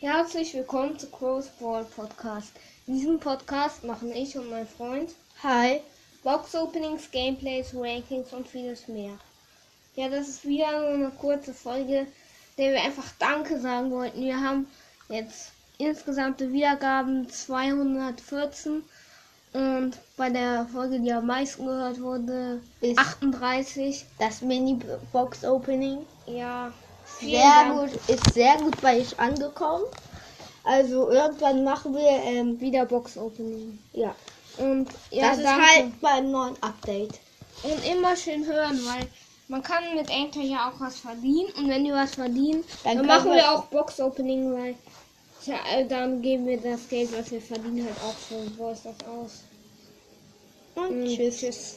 Herzlich willkommen zu Crow's Ball Podcast. In diesem Podcast machen ich und mein Freund Hi. Box Openings, Gameplays, Rankings und vieles mehr. Ja, das ist wieder nur eine kurze Folge, der wir einfach Danke sagen wollten. Wir haben jetzt insgesamte Wiedergaben 214 und bei der Folge, die am meisten gehört wurde, Ist 38. das Mini-Box Opening. Ja, Sehr gut, ist sehr gut bei euch angekommen. Also irgendwann machen wir, ähm, Wieder Box Opening. ja. Und ja, das ist halt beim neuen Update. Und immer schön hören, weil man kann mit Anchor ja auch was verdienen. Und wenn wir was verdienen, Dann dann, machen wir- auch Box Opening, weil ja, äh, dann geben wir das Geld, was wir verdienen, halt auch für Voice das aus. Und Mm, tschüss. tschüss.